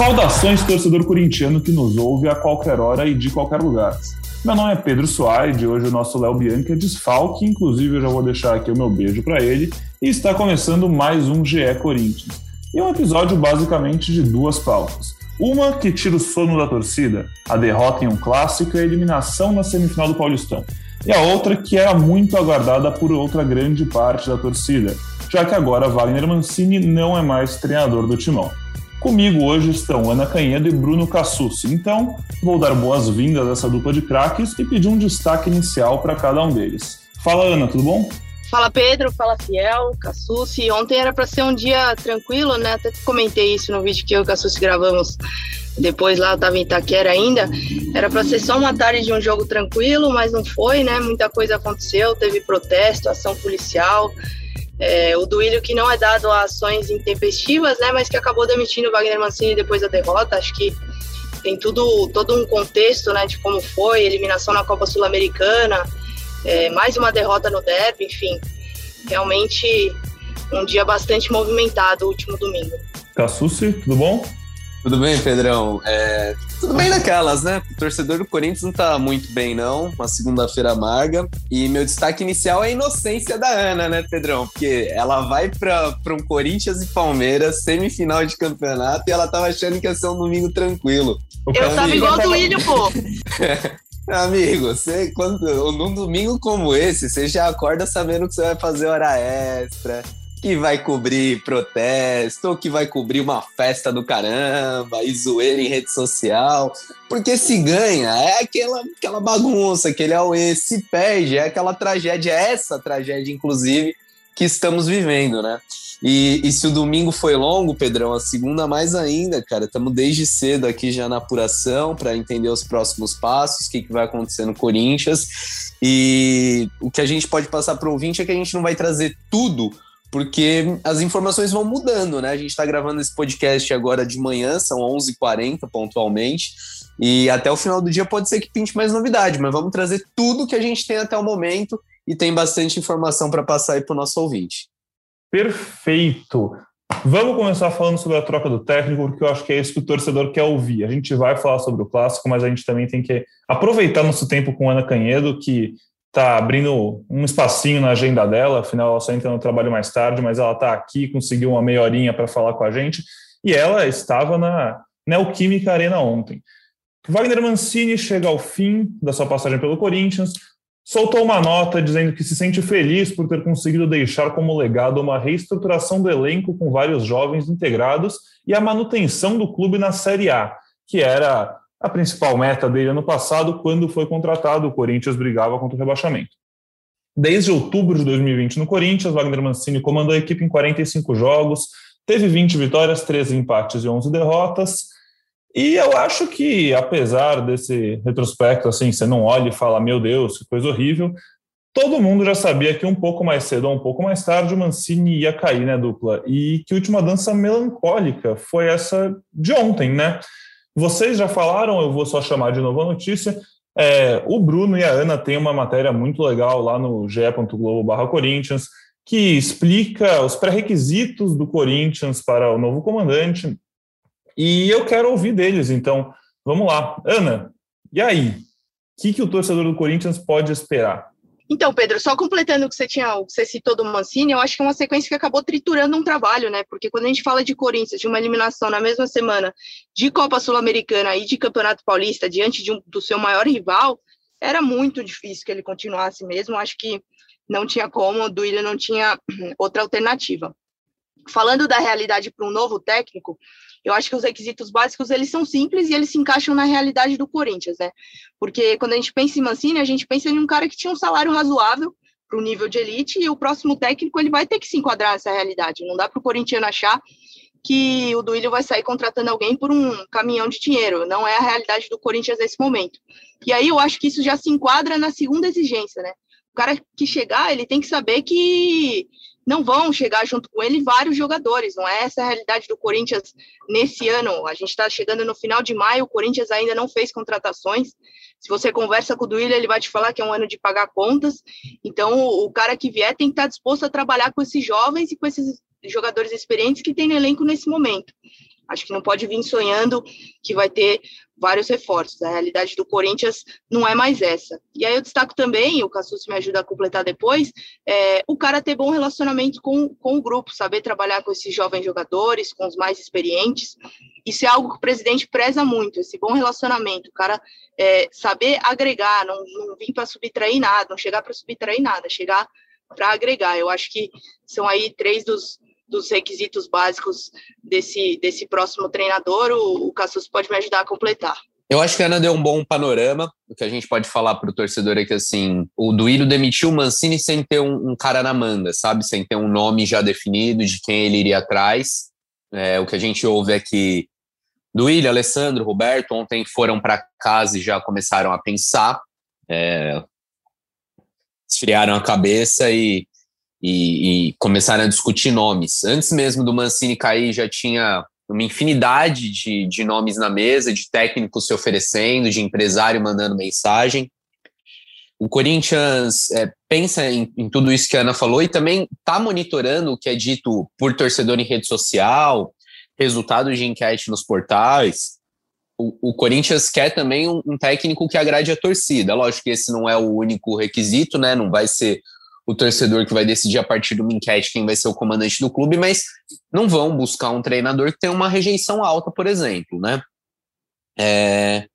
Saudações, torcedor corintiano que nos ouve a qualquer hora e de qualquer lugar. Meu nome é Pedro Soares e hoje o nosso Léo Bianchi é desfalque, inclusive eu já vou deixar aqui o meu beijo para ele, e está começando mais um GE Corinthians. E um episódio basicamente de duas pautas. Uma que tira o sono da torcida, a derrota em um clássico e a eliminação na semifinal do Paulistão. E a outra que era muito aguardada por outra grande parte da torcida, já que agora Wagner Mancini não é mais treinador do timão. Comigo hoje estão Ana Canhedo e Bruno Cassucci. Então, vou dar boas-vindas a essa dupla de craques e pedir um destaque inicial para cada um deles. Fala, Ana, tudo bom? Fala Pedro, fala Fiel, Cassucci. Ontem era para ser um dia tranquilo, né? Até comentei isso no vídeo que eu e o Cassucci gravamos depois lá, eu tava em Itaquera ainda. Era para ser só uma tarde de um jogo tranquilo, mas não foi, né? Muita coisa aconteceu, teve protesto, ação policial. É, o Duílio que não é dado a ações intempestivas, né, mas que acabou demitindo o Wagner Mancini depois da derrota. Acho que tem tudo, todo um contexto né, de como foi, eliminação na Copa Sul-Americana, é, mais uma derrota no derby, enfim. Realmente um dia bastante movimentado o último domingo. Cassucci, tudo bom? Tudo bem, Pedrão? É, tudo bem naquelas, né? O torcedor do Corinthians não tá muito bem, não. Uma segunda-feira amarga. E meu destaque inicial é a inocência da Ana, né, Pedrão? Porque ela vai para um Corinthians e Palmeiras, semifinal de campeonato, e ela tava achando que ia ser um domingo tranquilo. Eu tava igual do William, pô. Amigo, você, quando, num domingo como esse, você já acorda sabendo que você vai fazer hora extra, que vai cobrir protesto, ou que vai cobrir uma festa do caramba e zoeira em rede social. Porque se ganha, é aquela, aquela bagunça, aquele auê, se perde, é aquela tragédia, é essa tragédia, inclusive, que estamos vivendo, né? E, e se o domingo foi longo, Pedrão, a segunda mais ainda, cara. Estamos desde cedo aqui já na apuração para entender os próximos passos, o que, que vai acontecer no Corinthians. E o que a gente pode passar para o ouvinte é que a gente não vai trazer tudo porque as informações vão mudando, né? A gente está gravando esse podcast agora de manhã, são 11h40 pontualmente, e até o final do dia pode ser que pinte mais novidade, mas vamos trazer tudo que a gente tem até o momento e tem bastante informação para passar aí para o nosso ouvinte. Perfeito! Vamos começar falando sobre a troca do técnico, porque eu acho que é isso que o torcedor quer ouvir. A gente vai falar sobre o clássico, mas a gente também tem que aproveitar nosso tempo com Ana Canhedo, que está abrindo um espacinho na agenda dela, afinal ela só entra no trabalho mais tarde, mas ela está aqui, conseguiu uma meia horinha para falar com a gente, e ela estava na Neoquímica Arena ontem. Wagner Mancini chega ao fim da sua passagem pelo Corinthians, soltou uma nota dizendo que se sente feliz por ter conseguido deixar como legado uma reestruturação do elenco com vários jovens integrados e a manutenção do clube na Série A, que era a principal meta dele ano passado, quando foi contratado, o Corinthians brigava contra o rebaixamento. Desde outubro de 2020 no Corinthians, Wagner Mancini comandou a equipe em 45 jogos, teve 20 vitórias, 13 empates e 11 derrotas. E eu acho que, apesar desse retrospecto, assim, você não olha e fala, meu Deus, que coisa horrível, todo mundo já sabia que um pouco mais cedo ou um pouco mais tarde o Mancini ia cair, né, dupla? E que última dança melancólica foi essa de ontem, né? Vocês já falaram, eu vou só chamar de novo a notícia. É, o Bruno e a Ana têm uma matéria muito legal lá no ge.globo Corinthians, que explica os pré-requisitos do Corinthians para o novo comandante. E eu quero ouvir deles, então vamos lá. Ana, e aí? O que, que o torcedor do Corinthians pode esperar? Então, Pedro, só completando o que você tinha, o que você citou do Mancini, eu acho que é uma sequência que acabou triturando um trabalho, né? Porque quando a gente fala de Corinthians, de uma eliminação na mesma semana de Copa Sul-Americana e de Campeonato Paulista diante de um, do seu maior rival, era muito difícil que ele continuasse mesmo. Acho que não tinha como, o Duílio não tinha outra alternativa. Falando da realidade para um novo técnico, eu acho que os requisitos básicos eles são simples e eles se encaixam na realidade do Corinthians, né? Porque quando a gente pensa em Mancini, a gente pensa em um cara que tinha um salário razoável para o nível de elite e o próximo técnico ele vai ter que se enquadrar nessa realidade. Não dá para o corintiano achar que o Duílio vai sair contratando alguém por um caminhão de dinheiro. Não é a realidade do Corinthians nesse momento. E aí eu acho que isso já se enquadra na segunda exigência, né? O cara que chegar, ele tem que saber que não vão chegar junto com ele vários jogadores. Não é essa a realidade do Corinthians nesse ano. A gente está chegando no final de maio, o Corinthians ainda não fez contratações. Se você conversa com o Duílio, ele vai te falar que é um ano de pagar contas. Então, o cara que vier tem que estar disposto a trabalhar com esses jovens e com esses jogadores experientes que tem no elenco nesse momento. Acho que não pode vir sonhando que vai ter vários reforços. A realidade do Corinthians não é mais essa. E aí eu destaco também, o Cassus me ajuda a completar depois, é, o cara ter bom relacionamento com, com o grupo, saber trabalhar com esses jovens jogadores, com os mais experientes. Isso é algo que o presidente preza muito, esse bom relacionamento, o cara é, saber agregar, não, não vir para subtrair nada, não chegar para subtrair nada, chegar para agregar. Eu acho que são aí três dos, dos requisitos básicos desse, desse próximo treinador, o, o Cassus pode me ajudar a completar. Eu acho que a Ana deu um bom panorama. O que a gente pode falar para o torcedor é que assim, o Duílio demitiu o Mancini sem ter um, um, cara na manga, sabe? Sem ter um nome já definido de quem ele iria atrás. É, o que a gente ouve é que Duílio, Alessandro, Roberto ontem foram para casa e já começaram a pensar, é, esfriaram a cabeça e e, e começaram a discutir nomes. Antes mesmo do Mancini cair, já tinha uma infinidade de, de nomes na mesa, de técnicos se oferecendo, de empresário mandando mensagem. O Corinthians é, pensa em, em, tudo isso que a Ana falou e também está monitorando o que é dito por torcedor em rede social, resultados de enquete nos portais. O, o Corinthians quer também um, um, técnico que agrade a torcida. Lógico que esse não é o único requisito, né? Não vai ser o torcedor que vai decidir a partir de uma enquete quem vai ser o comandante do clube, mas não vão buscar um treinador que tem uma rejeição alta, por exemplo, né? É,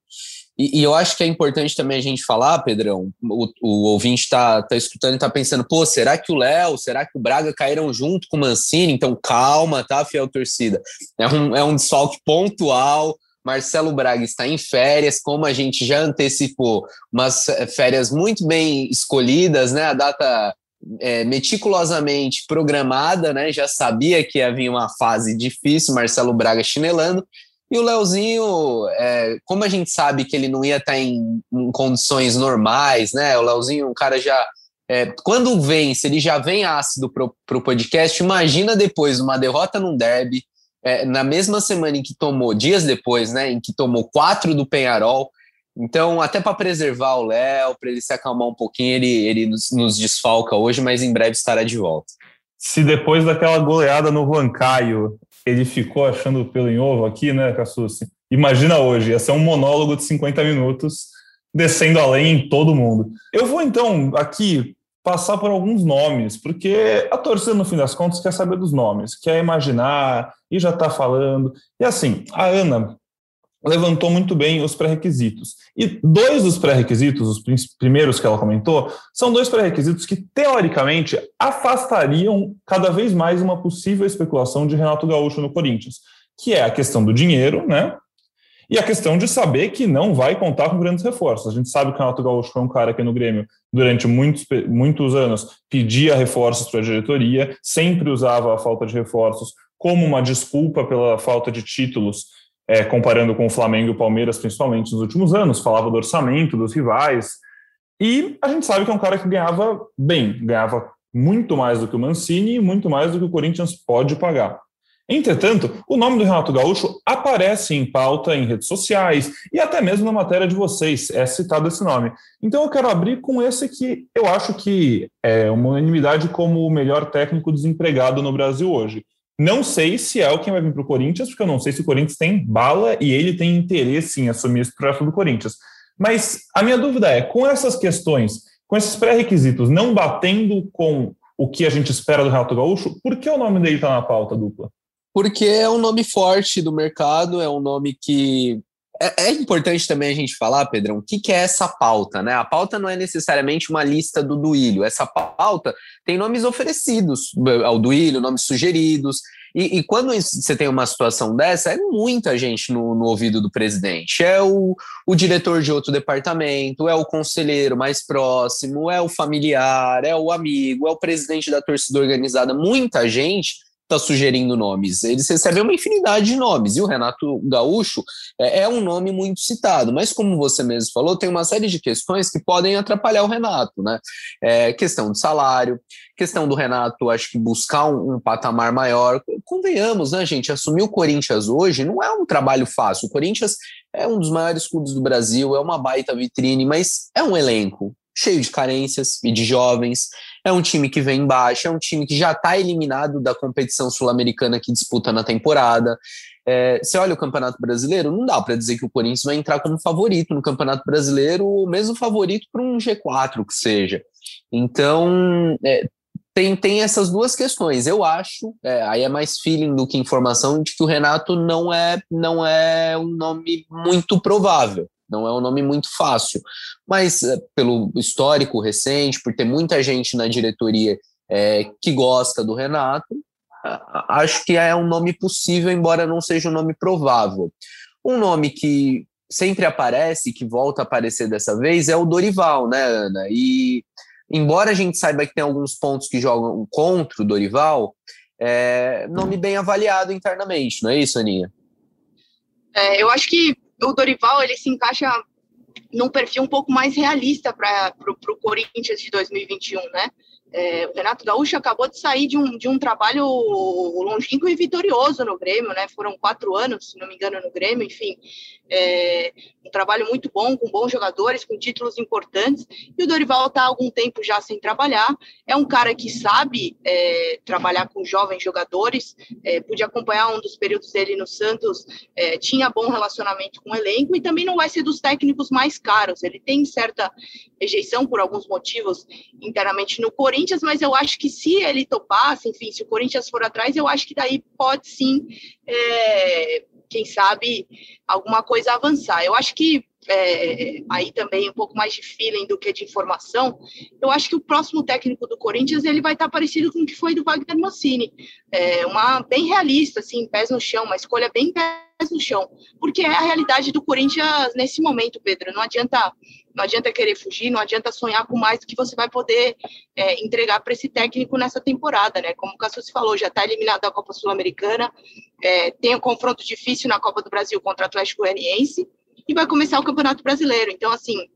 e, e, eu acho que é importante também a gente falar, Pedrão, o, o ouvinte está tá escutando e está pensando, pô, será que o Léo, será que o Braga caíram junto com o Mancini? Então calma, tá, fiel torcida. É um, é um desfalque pontual, Marcelo Braga está em férias, como a gente já antecipou, umas férias muito bem escolhidas, né? A data é, meticulosamente programada, né? Já sabia que havia uma fase difícil, Marcelo Braga chinelando. E o Leozinho, é, como a gente sabe que ele não ia estar em, em condições normais, né? O Leozinho, um cara já. É, quando vence, ele já vem ácido para o podcast. Imagina depois uma derrota num derby, é, na mesma semana em que tomou, dias depois, né, em que tomou quatro do Penharol. Então, até para preservar o Léo, para ele se acalmar um pouquinho, ele, ele nos, nos, desfalca hoje, mas em breve estará de volta. Se depois daquela goleada no Huancaio, ele ficou achando pelo em ovo aqui, né, Cassucci? Imagina hoje, ia ser um monólogo de 50 minutos descendo além em todo mundo. Eu vou então aqui passar por alguns nomes, porque a torcida, no fim das contas, quer saber dos nomes, quer imaginar e já está falando. E assim, a Ana levantou muito bem os pré-requisitos. E dois dos pré-requisitos, os primeiros que ela comentou, são dois pré-requisitos que, teoricamente, afastariam cada vez mais uma possível especulação de Renato Gaúcho no Corinthians, que é a questão do dinheiro, né? E a questão de saber que não vai contar com grandes reforços. A gente sabe que o Renato Gaúcho foi um cara que no Grêmio, durante muitos, muitos anos, pedia reforços para a diretoria, sempre usava a falta de reforços como uma desculpa pela falta de títulos, é, comparando com o Flamengo e o Palmeiras, principalmente nos últimos anos. Falava do orçamento, dos rivais. E a gente sabe que é um cara que ganhava bem, ganhava muito mais do que o Mancini e muito mais do que o Corinthians pode pagar. Entretanto, o nome do Renato Gaúcho aparece em pauta em redes sociais e até mesmo na matéria de vocês é citado esse nome. Então eu quero abrir com esse que eu acho que é uma unanimidade como o melhor técnico desempregado no Brasil hoje. Não sei se é o quem vai vir para o Corinthians, porque eu não sei se o Corinthians tem bala e ele tem interesse em assumir esse projeto do Corinthians. Mas a minha dúvida é, com essas questões, com esses pré-requisitos não batendo com o que a gente espera do Renato Gaúcho, por que o nome dele está na pauta dupla? porque é um nome forte do mercado, é um nome que. É, é importante também a gente falar, Pedrão, o que, que, é essa pauta, né? A pauta não é necessariamente uma lista do Duílio. Essa pauta tem nomes oferecidos ao Duílio, nomes sugeridos. E, e, quando você tem uma situação dessa, é muita gente no, no ouvido do presidente. É o, o, diretor de outro departamento, é o conselheiro mais próximo, é o familiar, é o amigo, é o presidente da torcida organizada. Muita gente está sugerindo nomes. Eles recebem uma infinidade de nomes, e o Renato Gaúcho é, é, um nome muito citado, mas como você mesmo falou, tem uma série de questões que podem atrapalhar o Renato, né? É, questão de salário, questão do Renato, acho que buscar um, um, patamar maior. Convenhamos, né, gente? Assumir o Corinthians hoje não é um trabalho fácil. O Corinthians é um dos maiores clubes do Brasil, é uma baita vitrine, mas é um elenco cheio de carências e de jovens. É um time que vem embaixo, é um time que já está eliminado da competição sul-americana que disputa na temporada. É, você olha o Campeonato Brasileiro, não dá para dizer que o Corinthians vai entrar como favorito no Campeonato Brasileiro, ou mesmo favorito para um G4 que seja. Então, é, tem, tem essas duas questões. Eu acho, é, aí é mais feeling do que informação, de que o Renato não é, não é um nome muito provável. Não é um nome muito fácil, mas é, pelo histórico recente, por ter muita gente na diretoria é, que gosta do Renato, acho que é um nome possível, embora não seja um nome provável. Um nome que sempre aparece, que volta a aparecer dessa vez, é o Dorival, né, Ana? E embora a gente saiba que tem alguns pontos que jogam contra o Dorival, é nome bem avaliado internamente, não é isso, Aninha? É, eu acho que o Dorival ele se encaixa num perfil um pouco mais realista para o Corinthians de 2021, né? É, o Renato Gaúcho acabou de sair de um, de um trabalho longínquo e vitorioso no Grêmio, né? Foram quatro anos, se não me engano, no Grêmio, enfim. É, um trabalho muito bom, com bons jogadores, com títulos importantes. E o Dorival está há algum tempo já sem trabalhar. É um cara que sabe é, trabalhar com jovens jogadores. É, pude acompanhar um dos períodos dele no Santos, é, tinha bom relacionamento com o elenco e também não vai ser dos técnicos mais caros. Ele tem certa rejeição por alguns motivos internamente no Corinthians, mas eu acho que se ele topasse, enfim, se o Corinthians for atrás, eu acho que daí pode sim é, quem sabe, alguma coisa avançar. Eu acho que é, aí também um pouco mais de feeling do que de informação, eu acho que o próximo técnico do Corinthians ele vai estar parecido com o que foi do Wagner Mancini, é, uma bem realista, assim, pés no chão, uma escolha bem pés no chão, porque é a realidade do Corinthians nesse momento, Pedro. Não adianta, não adianta querer fugir, não adianta sonhar com mais do que você vai poder é, entregar para esse técnico nessa temporada, né? Como o Cassus falou, já está eliminado da Copa Sul-Americana, é, tem um confronto difícil na Copa do Brasil contra o Atlético Goianiense e vai começar o Campeonato Brasileiro. Então, assim,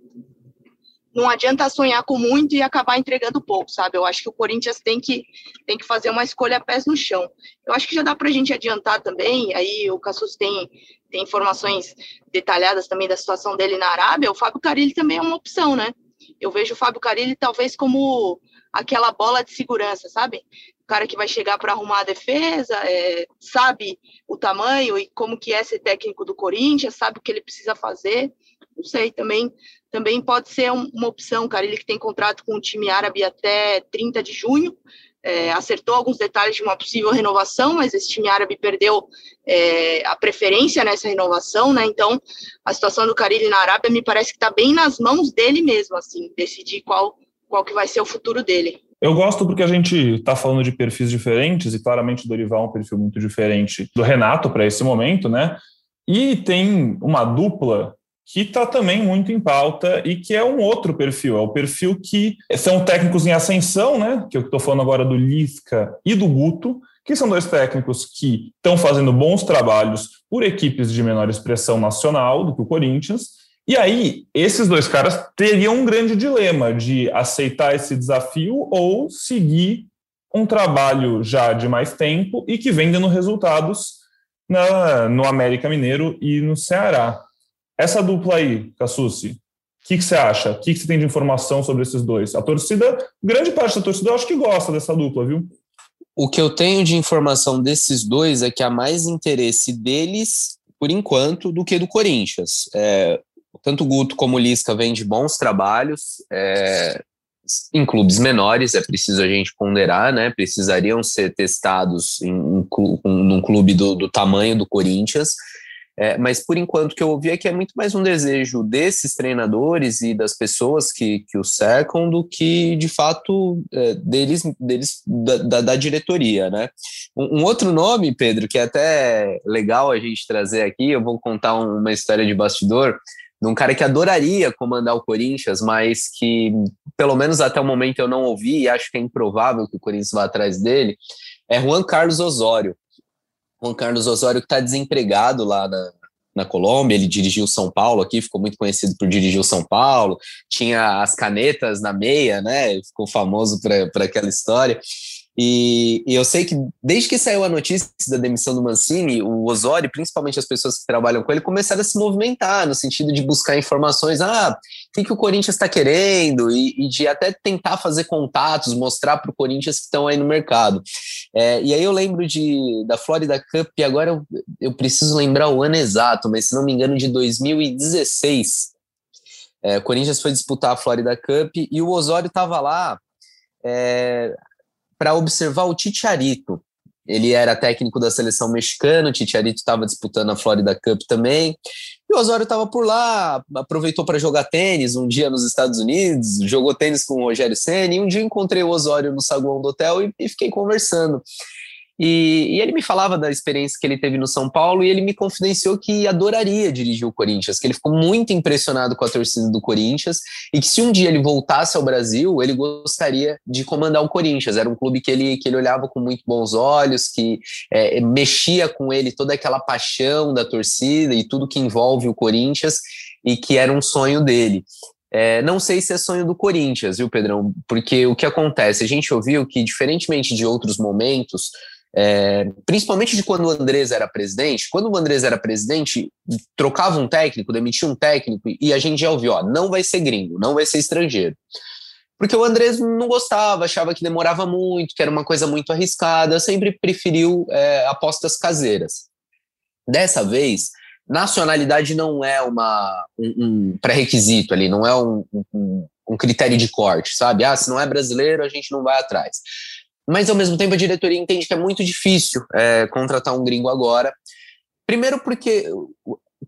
não adianta sonhar com muito e acabar entregando pouco, sabe? Eu acho que o Corinthians tem que, tem que fazer uma escolha pés no chão. Eu acho que já dá para a gente adiantar também, aí o Cassus tem, tem informações detalhadas também da situação dele na Arábia, o Fábio Carilli também é uma opção, né? Eu vejo o Fábio Carilli talvez como aquela bola de segurança, sabe? Cara que vai chegar para arrumar a defesa, é, sabe o tamanho e como que é ser técnico do Corinthians, sabe o que ele precisa fazer. Não sei, também também pode ser um, uma opção, cara. Ele que tem contrato com o time árabe até 30 de junho, é, acertou alguns detalhes de uma possível renovação, mas esse time árabe perdeu é, a preferência nessa renovação, né? Então, a situação do Carilli na Arábia me parece que está bem nas mãos dele mesmo, assim, decidir qual qual que vai ser o futuro dele. Eu gosto porque a gente está falando de perfis diferentes e claramente o Dorival é um perfil muito diferente do Renato para esse momento, né? E tem uma dupla que está também muito em pauta e que é um outro perfil, é o perfil que são técnicos em ascensão, né? Que eu estou falando agora do Lisca e do Guto, que são dois técnicos que estão fazendo bons trabalhos por equipes de menor expressão nacional do que o Corinthians e aí, esses dois caras teriam um grande dilema de aceitar esse desafio ou seguir um trabalho já de mais tempo e que vem dando resultados na, no América Mineiro e no Ceará. Essa dupla aí, Cassucci, o que, que, você acha? O que, que, você tem de informação sobre esses dois? A torcida, grande parte da torcida, eu acho que gosta dessa dupla, viu? O que eu tenho de informação desses dois é que há mais interesse deles, por enquanto, do que do Corinthians. É, tanto Guto como Lisca vêm de bons trabalhos, é, em clubes menores, é preciso a gente ponderar, né? Precisariam ser testados em, em, num clube do, do tamanho do Corinthians. É, mas por enquanto o que eu ouvi é que é muito mais um desejo desses treinadores e das pessoas que, que o cercam do que de fato é, deles, deles da, da, da, diretoria, né? Um, um, outro nome, Pedro, que é até legal a gente trazer aqui, eu vou contar uma história de bastidor de um cara que adoraria comandar o Corinthians, mas que, pelo menos até o momento, eu não ouvi e acho que é improvável que o Corinthians vá atrás dele, é Juan Carlos Osório. Juan Carlos Osório que está desempregado lá na, na Colômbia, ele dirigiu São Paulo aqui, ficou muito conhecido por dirigir o São Paulo, tinha as canetas na meia, né? Ficou famoso para aquela história. E, e, eu sei que desde que saiu a notícia da demissão do Mancini, o Osório, principalmente as pessoas que trabalham com ele, começaram a se movimentar no sentido de buscar informações. Ah, o que, que o Corinthians está querendo? E, e, de até tentar fazer contatos, mostrar para o Corinthians que estão aí no mercado. É, e aí eu lembro de, da Florida Cup, e agora eu, eu preciso lembrar o ano exato, mas se não me engano, de 2016. É, o Corinthians foi disputar a Florida Cup e o Osório estava lá. É, para observar o Titiarito. Ele era técnico da seleção mexicana, o Titiarito estava disputando a Florida Cup também. E o Osório estava por lá, aproveitou para jogar tênis um dia nos Estados Unidos, jogou tênis com o Rogério Senna, e um dia encontrei o Osório no saguão do hotel e, e fiquei conversando. E, e, ele me falava da experiência que ele teve no São Paulo e ele me confidenciou que adoraria dirigir o Corinthians, que ele ficou muito impressionado com a torcida do Corinthians e que se um dia ele voltasse ao Brasil, ele gostaria de comandar o Corinthians. Era um clube que ele, que ele olhava com muito bons olhos, que é, mexia com ele toda aquela paixão da torcida e tudo que envolve o Corinthians e que era um sonho dele. É, não sei se é sonho do Corinthians, viu, Pedrão? Porque o que acontece? A gente ouviu que, diferentemente de outros momentos, é, principalmente de quando o Andrés era presidente, quando o Andrés era presidente, trocava um técnico, demitia um técnico, e a gente já ouviu, ó, não vai ser gringo, não vai ser estrangeiro. Porque o Andrés não gostava, achava que demorava muito, que era uma coisa muito arriscada, sempre preferiu é, apostas caseiras. Dessa vez, nacionalidade não é uma, um, um pré-requisito ali, não é um, um, um critério de corte, sabe? Ah, se não é brasileiro, a gente não vai atrás mas ao mesmo tempo a diretoria entende que é muito difícil é, contratar um gringo agora. Primeiro porque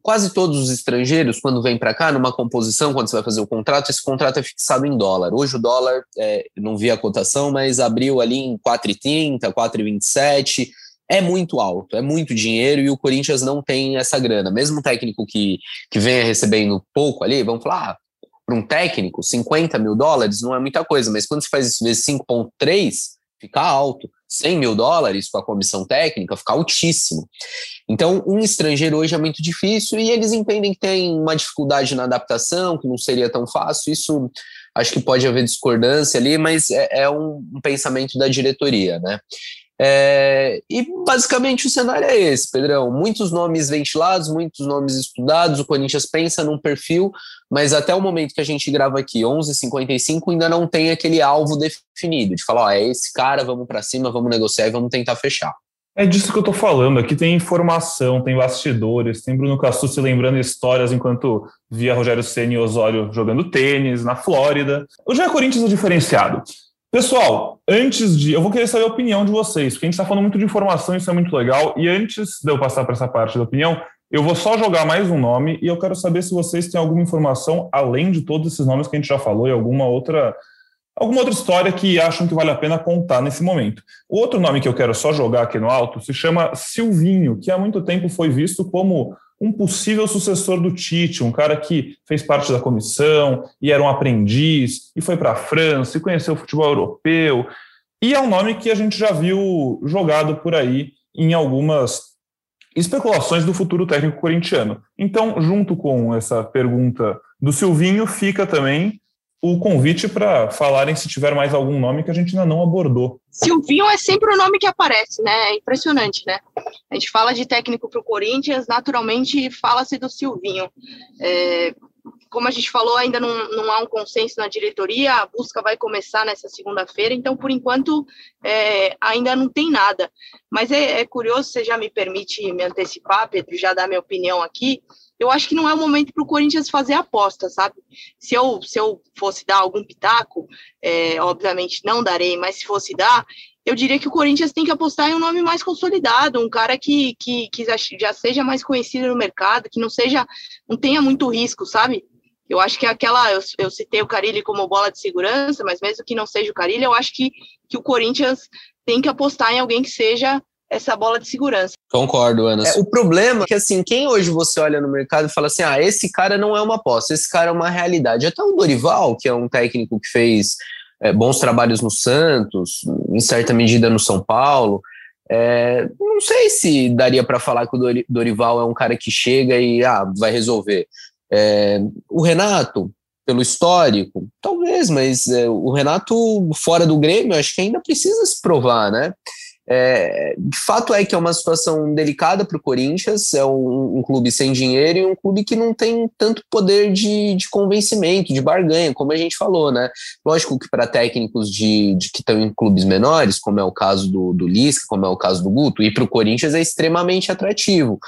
quase todos os estrangeiros, quando vêm para cá, numa composição, quando você vai fazer o contrato, esse contrato é fixado em dólar. Hoje o dólar, é, não vi a cotação, mas abriu ali em 4,30, 4,27. É muito alto, é muito dinheiro e o Corinthians não tem essa grana. Mesmo um técnico que, que venha recebendo pouco ali, vamos falar, ah, para um técnico, 50 mil dólares não é muita coisa, mas quando você faz isso vezes 5,3, fica alto. 100 mil dólares com a comissão técnica fica altíssimo. Então, um estrangeiro hoje é muito difícil e eles entendem que tem uma dificuldade na adaptação, que não seria tão fácil. Isso acho que pode haver discordância ali, mas é, é um, um, pensamento da diretoria, né? É, e basicamente o cenário é esse, Pedrão. Muitos nomes ventilados, muitos nomes estudados. O Corinthians pensa num perfil, mas até o momento que a gente grava aqui, 11h55, ainda não tem aquele alvo definido de falar: ó, é esse cara, vamos para cima, vamos negociar e vamos tentar fechar. É disso que eu tô falando. Aqui tem informação, tem bastidores, tem Bruno Cassucci lembrando histórias enquanto via Rogério Ceni e Osório jogando tênis na Flórida. O Jair Corinthians é diferenciado. Pessoal, antes de. Eu vou querer saber a opinião de vocês, porque a gente está falando muito de informação, isso é muito legal. E antes de eu passar para essa parte da opinião, eu vou só jogar mais um nome e eu quero saber se vocês têm alguma informação, além de todos esses nomes que a gente já falou, e alguma outra. Alguma outra história que acham que vale a pena contar nesse momento. O outro nome que eu quero só jogar aqui no alto se chama Silvinho, que há muito tempo foi visto como um possível sucessor do Tite, um cara que fez parte da comissão e era um aprendiz e foi para a França e conheceu o futebol europeu. E é um nome que a gente já viu jogado por aí em algumas especulações do futuro técnico corintiano. Então, junto com essa pergunta do Silvinho, fica também o convite para falarem se tiver mais algum nome que a gente ainda não abordou. Silvinho é sempre o nome que aparece, né? É impressionante, né? A gente fala de técnico para o Corinthians, naturalmente fala-se do Silvinho. É, como a gente falou, ainda não, não há um consenso na diretoria, a busca vai começar nessa segunda-feira, então, por enquanto, é, ainda não tem nada. Mas é, é curioso, você já me permite me antecipar, Pedro, já dar minha opinião aqui eu acho que não é o momento para o Corinthians fazer aposta, sabe? Se eu, se eu fosse dar algum pitaco, é, obviamente não darei, mas se fosse dar, eu diria que o Corinthians tem que apostar em um nome mais consolidado, um cara que, que, que já seja mais conhecido no mercado, que não seja, não tenha muito risco, sabe? Eu acho que aquela, eu, eu citei o Carilli como bola de segurança, mas mesmo que não seja o Carilli, eu acho que, que o Corinthians tem que apostar em alguém que seja essa bola de segurança. Concordo, Ana. É, o problema é que, assim, quem hoje você olha no mercado e fala assim, ah, esse cara não é uma aposta, esse cara é uma realidade. Até o Dorival, que é um técnico que fez é, bons trabalhos no Santos, em certa medida no São Paulo, é, não sei se daria para falar que o Dorival é um cara que chega e ah, vai resolver. É, o Renato, pelo histórico? Talvez, mas é, o Renato, fora do Grêmio, acho que ainda precisa se provar, né? É, de fato é que é uma situação delicada para o Corinthians, é um, um, clube sem dinheiro e um clube que não tem tanto poder de, de convencimento, de barganha, como a gente falou, né? Lógico que para técnicos de, de, que estão em clubes menores, como é o caso do, do Lisca, como é o caso do Guto, e para o Corinthians é extremamente atrativo.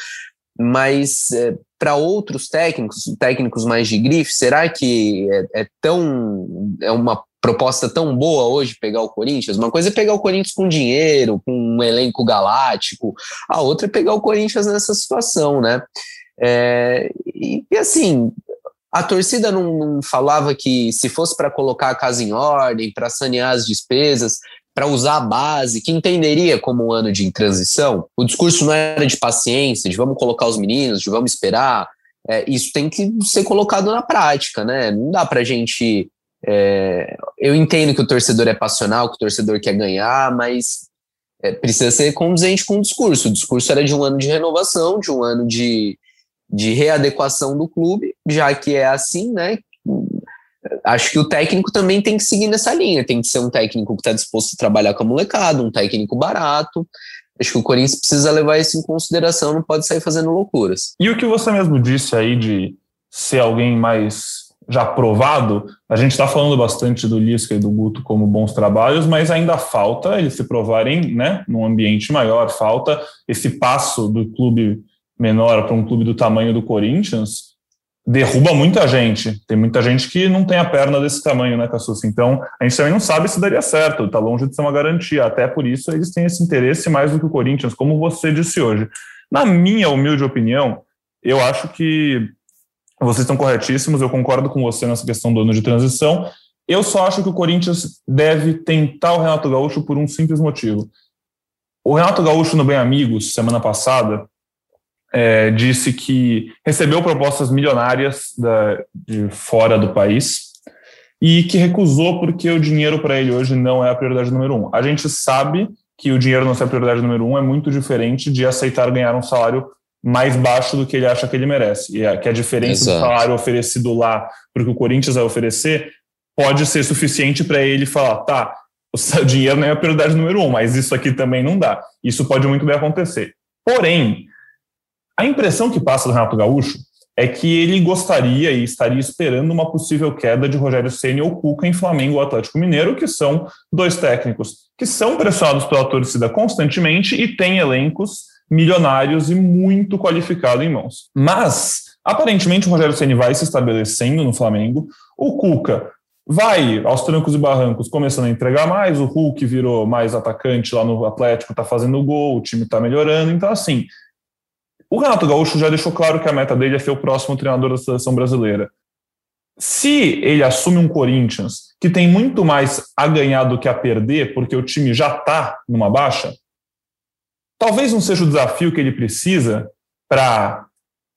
Mas é, para outros técnicos, técnicos mais de grife, será que é, é tão é uma proposta tão boa hoje pegar o Corinthians. Uma coisa é pegar o Corinthians com dinheiro, com um elenco galáctico, a outra é pegar o Corinthians nessa situação, né? É, e, e, assim, a torcida não, não falava que se fosse para colocar a casa em ordem, para sanear as despesas, para usar a base, que entenderia como um ano de transição. O discurso não era de paciência, de vamos colocar os meninos, de vamos esperar. É, isso tem que ser colocado na prática, né? Não dá para a gente é, eu entendo que o torcedor é passional, que o torcedor quer ganhar, mas é, precisa ser condizente com o discurso. O discurso era de um ano de renovação, de um ano de, de readequação do clube, já que é assim, né? Acho que o técnico também tem que seguir nessa linha, tem que ser um técnico que está disposto a trabalhar com a molecada, um técnico barato. Acho que o Corinthians precisa levar isso em consideração, não pode sair fazendo loucuras. E o que você mesmo disse aí de ser alguém mais já provado, a gente está falando bastante do Lisca e do Guto como bons trabalhos, mas ainda falta eles se provarem né, num ambiente maior, falta esse passo do clube menor para um clube do tamanho do Corinthians, derruba muita gente. Tem muita gente que não tem a perna desse tamanho, né, Cassus? Então, a gente também não sabe se daria certo, está longe de ser uma garantia. Até por isso, eles têm esse interesse mais do que o Corinthians, como você disse hoje. Na minha humilde opinião, eu acho que vocês estão corretíssimos, eu concordo com você nessa questão do ano de transição. Eu só acho que o Corinthians deve tentar o Renato Gaúcho por um simples motivo. O Renato Gaúcho, no Bem Amigos, semana passada, é, disse que recebeu propostas milionárias da, de fora do país e que recusou porque o dinheiro para ele hoje não é a prioridade número um. A gente sabe que o dinheiro não ser a prioridade número um é muito diferente de aceitar ganhar um salário mais baixo do que ele acha que ele merece. E é, que a diferença Exato. do salário oferecido lá para o que o Corinthians vai oferecer pode ser suficiente para ele falar, tá, o dinheiro não é a prioridade número um, mas isso aqui também não dá. Isso pode muito bem acontecer. Porém, a impressão que passa do Renato Gaúcho é que ele gostaria e estaria esperando uma possível queda de Rogério Ceni ou Cuca em Flamengo ou Atlético Mineiro, que são dois técnicos que são pressionados pela torcida constantemente e têm elencos milionários e muito qualificado em mãos. Mas, aparentemente, o Rogério Ceni vai se estabelecendo no Flamengo. O Cuca vai aos trancos e barrancos começando a entregar mais. O Hulk virou mais atacante lá no Atlético, está fazendo gol, o time está melhorando. Então, assim, o Renato Gaúcho já deixou claro que a meta dele é ser o próximo treinador da seleção brasileira. Se ele assume um Corinthians que tem muito mais a ganhar do que a perder, porque o time já está numa baixa, talvez não seja o desafio que ele precisa para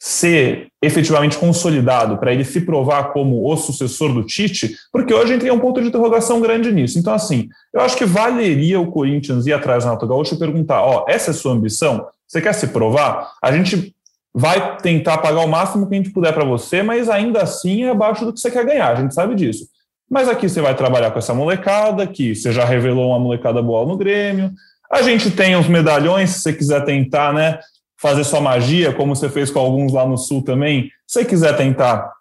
ser efetivamente consolidado, para ele se provar como o sucessor do Tite, porque hoje a gente tem um ponto de interrogação grande nisso. Então, assim, eu acho que valeria o Corinthians ir atrás do Renato Gaúcho e perguntar: ó, essa é a sua ambição? Você quer se provar? A gente vai tentar pagar o máximo que a gente puder para você, mas ainda assim é abaixo do que você quer ganhar, a gente sabe disso. Mas aqui você vai trabalhar com essa molecada, que você já revelou uma molecada boa no Grêmio, a gente tem uns medalhões, se você quiser tentar, né? Fazer sua magia, como você fez com alguns lá no Sul também. Se você quiser tentar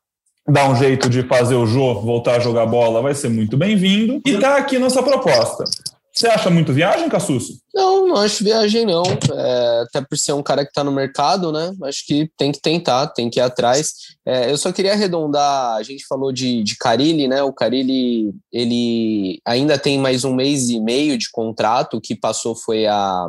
dar um jeito de fazer o Jô voltar a jogar bola, vai ser muito bem-vindo. E tá aqui nossa proposta. Você acha muito viagem, Cassucci? Não, não acho viagem, não. É, até por ser um cara que está no mercado, né? Acho que tem que tentar, tem que ir atrás. É, eu só queria arredondar, a gente falou de, de Carilli, né? O Carilli, ele ainda tem mais um mês e meio de contrato, o que passou foi a,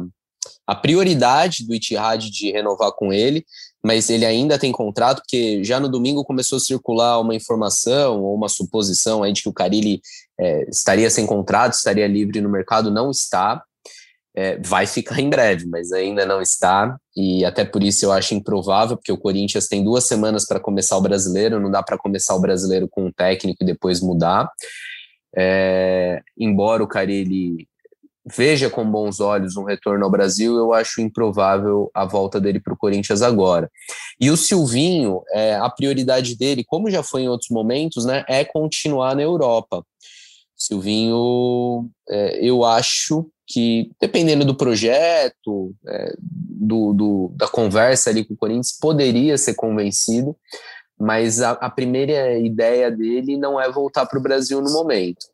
a prioridade do Itihad de renovar com ele mas ele ainda tem contrato, porque já no domingo começou a circular uma informação ou uma suposição aí de que o Carilli é, estaria sem contrato, estaria livre no mercado, não está. É, vai ficar em breve, mas ainda não está, e até por isso eu acho improvável, porque o Corinthians tem duas semanas para começar o brasileiro, não dá para começar o brasileiro com um técnico e depois mudar. É, embora o Carilli veja com bons olhos um retorno ao Brasil, eu acho improvável a volta dele para o Corinthians agora. E o Silvinho, é, a prioridade dele, como já foi em outros momentos, né, é continuar na Europa. Silvinho, é, eu acho que, dependendo do projeto, é, do, do, da conversa ali com o Corinthians, poderia ser convencido, mas a, a primeira ideia dele não é voltar para o Brasil no momento.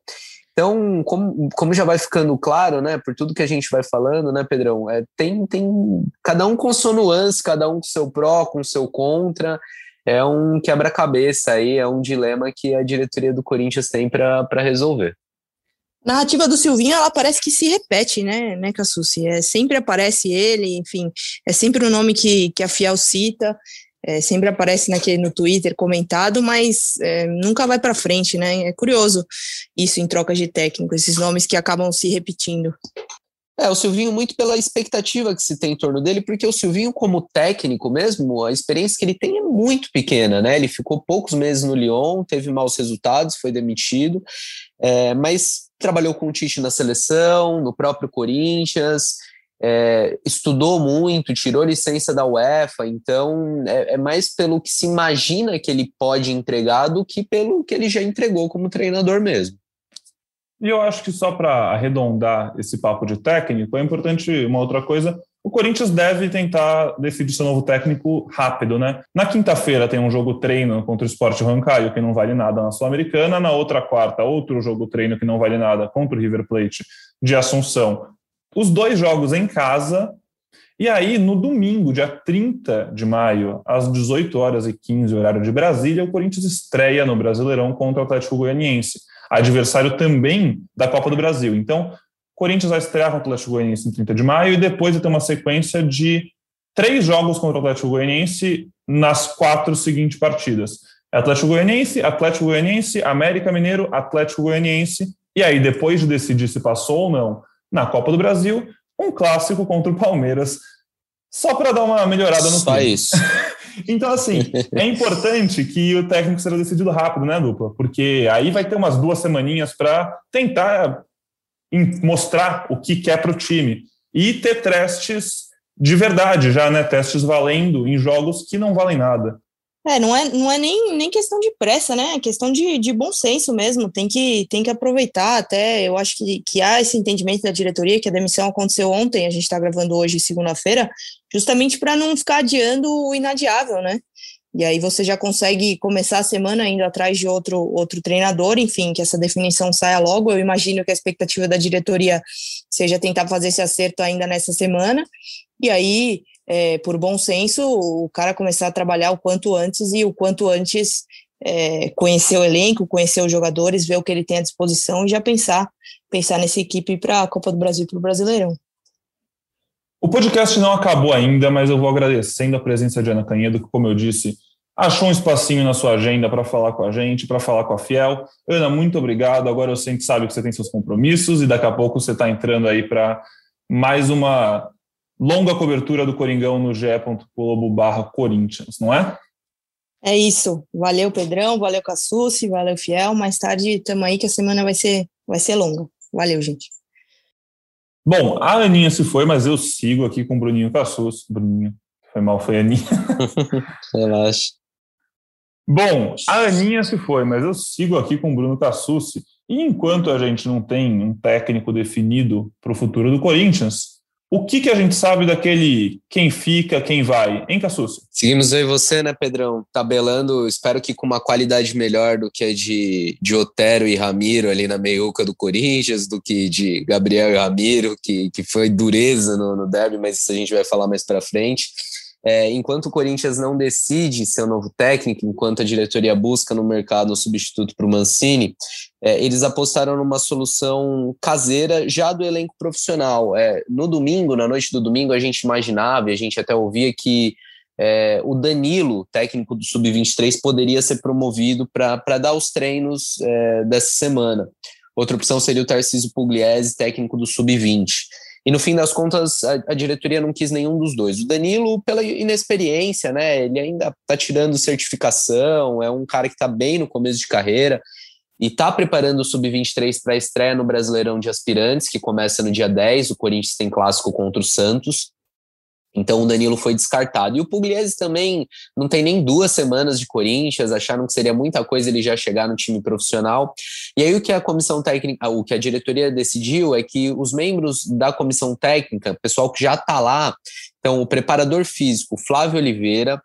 Então, como, como já vai ficando claro, né, por tudo que a gente vai falando, né, Pedrão, é, tem, tem cada um com sua nuance, cada um com seu pró, com seu contra, é um quebra-cabeça aí, é um dilema que a diretoria do Corinthians tem para resolver. Narrativa do Silvinho, ela parece que se repete, né, né, Cassucci? É, sempre aparece ele, enfim, é sempre o um nome que, que a Fiel cita, é, sempre aparece naquele no Twitter comentado, mas é, nunca vai para frente, né? É curioso isso em troca de técnico, esses nomes que acabam se repetindo. É, o Silvinho muito pela expectativa que se tem em torno dele, porque o Silvinho como técnico mesmo, a experiência que ele tem é muito pequena, né? Ele ficou poucos meses no Lyon, teve maus resultados, foi demitido, é, mas trabalhou com o Tite na seleção, no próprio Corinthians, é, estudou muito, tirou licença da UEFA, então é, é, mais pelo que se imagina que ele pode entregar do que pelo que ele já entregou como treinador mesmo. E eu acho que só para arredondar esse papo de técnico, é importante uma outra coisa. O Corinthians deve tentar decidir seu novo técnico rápido, né? Na quinta-feira tem um jogo treino contra o Sport Rancaio, que não vale nada na Sul-Americana. Na outra quarta, outro jogo treino que não vale nada contra o River Plate de Assunção os dois jogos em casa. E aí, no domingo, dia 30 de maio, às 18 horas e 15, horário de Brasília, o Corinthians estreia no Brasileirão contra o Atlético Goianiense, adversário também da Copa do Brasil. Então, Corinthians vai estrear contra o Atlético Goianiense em 30 de maio e depois vai ter uma sequência de três jogos contra o Atlético Goianiense nas quatro seguintes partidas. Atlético Goianiense, Atlético Goianiense, América Mineiro, Atlético Goianiense. E aí, depois de decidir se passou ou não na Copa do Brasil, um clássico contra o Palmeiras, só para dar uma melhorada no Só isso. então, assim, é importante que o técnico seja decidido rápido, né, dupla? Porque aí vai ter umas duas semaninhas para tentar mostrar o que quer para o time e ter testes de verdade já, né? Testes valendo em jogos que não valem nada. É, não é, não é nem, nem questão de pressa, né? É questão de, de bom senso mesmo. Tem que, tem que aproveitar até. Eu acho que, que há esse entendimento da diretoria que a demissão aconteceu ontem, a gente está gravando hoje, segunda-feira, justamente para não ficar adiando o inadiável, né? E aí você já consegue começar a semana indo atrás de outro, outro treinador, enfim, que essa definição saia logo. Eu imagino que a expectativa da diretoria seja tentar fazer esse acerto ainda nessa semana. E aí é, por bom senso, o cara começar a trabalhar o quanto antes e o quanto antes é, conhecer o elenco, conhecer os jogadores, ver o que ele tem à disposição e já pensar, pensar nessa equipe para a Copa do Brasil e para o Brasileirão. O podcast não acabou ainda, mas eu vou agradecendo a presença de Ana Canhedo, que, como eu disse, achou um espacinho na sua agenda para falar com a gente, para falar com a Fiel. Ana, muito obrigado. Agora eu sei que sabe que você tem seus compromissos e daqui a pouco você está entrando aí para mais uma longa cobertura do Coringão no ge.globo barra Corinthians, não é? É isso. Valeu, Pedrão, valeu, Cassucci, valeu, Fiel. Mais tarde estamos aí que a semana vai ser, vai ser longa. Valeu, gente. Bom, a Aninha se foi, mas eu sigo aqui com o Bruninho Cassucci. Bruninho, foi mal, foi a Aninha. Relaxa. Bom, a Aninha se foi, mas eu sigo aqui com o Bruno Cassucci. E enquanto a gente não tem um técnico definido para o futuro do Corinthians, o que, que a gente sabe daquele quem fica, quem vai, hein, Cassus? Seguimos e você, né, Pedrão? Tabelando, espero que com uma qualidade melhor do que a de, de Otero e Ramiro ali na meiuca do Corinthians, do que de Gabriel e Ramiro, que, que foi dureza no, no derby, mas isso a gente vai falar mais para frente. É, enquanto o Corinthians não decide seu novo técnico, enquanto a diretoria busca no mercado um substituto para o Mancini, é, eles apostaram numa solução caseira já do elenco profissional. É, no domingo, na noite do domingo, a gente imaginava a gente até ouvia que é, o Danilo, técnico do Sub-23, poderia ser promovido para dar os treinos é, dessa semana. Outra opção seria o Tarcísio Pugliese, técnico do Sub-20. E no fim das contas, a, a, diretoria não quis nenhum dos dois. O Danilo, pela inexperiência, né? Ele ainda está tirando certificação, é um cara que está bem no começo de carreira. e está preparando o Sub-23 para a estreia no Brasileirão de Aspirantes, que começa no dia 10. O Corinthians tem clássico contra o Santos. Então o Danilo foi descartado. E o Pugliese também não tem nem duas semanas de Corinthians, acharam que seria muita coisa ele já chegar no time profissional. E aí o que a comissão técnica, o que a diretoria decidiu é que os membros da comissão técnica, pessoal que já está lá, então o preparador físico Flávio Oliveira,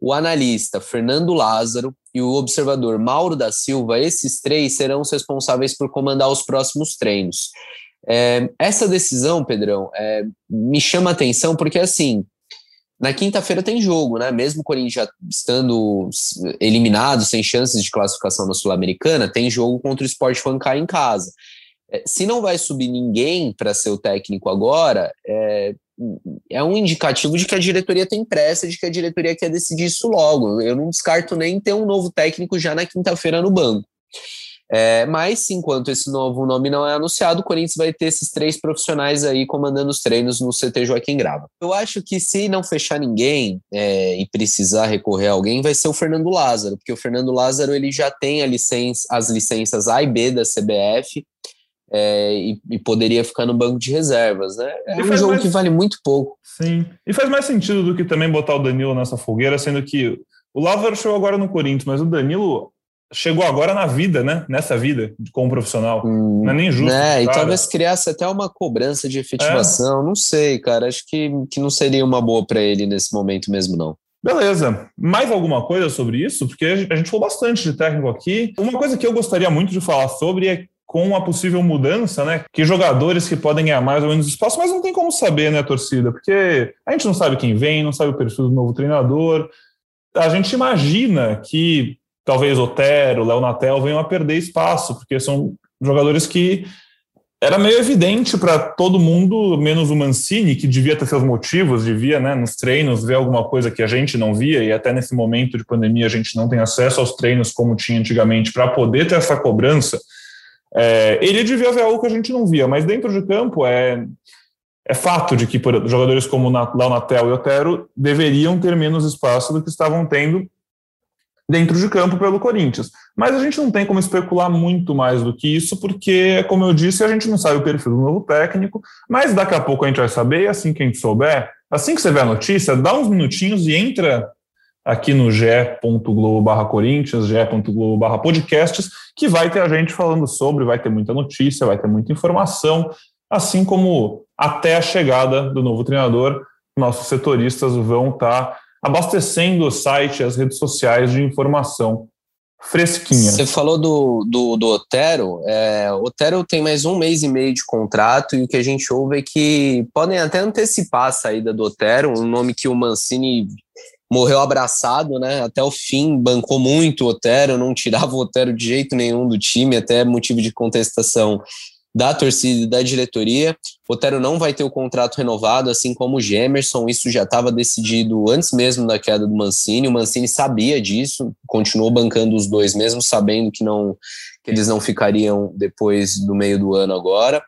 o analista Fernando Lázaro e o observador Mauro da Silva, esses três serão os responsáveis por comandar os próximos treinos. É, essa decisão, Pedrão, é, me chama a atenção porque, assim, na quinta-feira tem jogo, né? Mesmo o Corinthians já estando eliminado, sem chances de classificação na Sul-Americana, tem jogo contra o Sport Fancar em casa. É, se não vai subir ninguém para ser o técnico agora, é, é um indicativo de que a diretoria tem pressa, de que a diretoria quer decidir isso logo. Eu não descarto nem ter um novo técnico já na quinta-feira no banco. É, mas, enquanto esse novo nome não é anunciado, o Corinthians vai ter esses três profissionais aí comandando os treinos no CT Joaquim Grava. Eu acho que se não fechar ninguém é, e precisar recorrer a alguém, vai ser o Fernando Lázaro, porque o Fernando Lázaro ele já tem licença, as licenças A e B da CBF, é, e, e, poderia ficar no banco de reservas, né? É um jogo mais... que vale muito pouco. Sim, e faz mais sentido do que também botar o Danilo nessa fogueira, sendo que o Lázaro chegou agora no Corinthians, mas o Danilo chegou agora na vida, né? Nessa vida como profissional. Hum, não é nem justo. É, e talvez criasse até uma cobrança de efetivação. É. Não sei, cara. Acho que, que não seria uma boa para ele nesse momento mesmo, não. Beleza. Mais alguma coisa sobre isso? Porque a gente falou bastante de técnico aqui. Uma coisa que eu gostaria muito de falar sobre é com a possível mudança, né? Que jogadores que podem ganhar mais ou menos espaço, mas não tem como saber, né, torcida? Porque a gente não sabe quem vem, não sabe o perfil do novo treinador. A gente imagina que talvez Otero, Léo Natel venham a perder espaço, porque são jogadores que era meio evidente para todo mundo, menos o Mancini, que devia ter seus motivos, devia, né, nos treinos, ver alguma coisa que a gente não via, e até nesse momento de pandemia a gente não tem acesso aos treinos como tinha antigamente, para poder ter essa cobrança. É, ele devia ver algo que a gente não via, mas dentro de campo é, é fato de que por, jogadores como Léo Natel e Otero deveriam ter menos espaço do que estavam tendo dentro de campo pelo Corinthians. Mas a gente não tem como especular muito mais do que isso, porque, como eu disse, a gente não sabe o perfil do novo técnico, mas daqui a pouco a gente vai saber, e assim que a gente souber, assim que você vê a notícia, dá uns minutinhos e entra aqui no ge.globo barra Corinthians, ge.globo barra podcasts, que vai ter a gente falando sobre, vai ter muita notícia, vai ter muita informação, assim como até a chegada do novo treinador, nossos setoristas vão estar tá abastecendo o site, as redes sociais de informação fresquinha. Você falou do, do, do Otero, é, Otero tem mais um mês e meio de contrato e o que a gente ouve é que podem até antecipar a saída do Otero, um nome que o Mancini morreu abraçado, né? Até o fim, bancou muito o Otero, não tirava o Otero de jeito nenhum do time, até motivo de contestação da torcida e da diretoria. Otero não vai ter o contrato renovado, assim como o Gemerson, isso já estava decidido antes mesmo da queda do Mancini. O Mancini sabia disso, continuou bancando os dois, mesmo sabendo que não que eles não ficariam depois do meio do ano agora.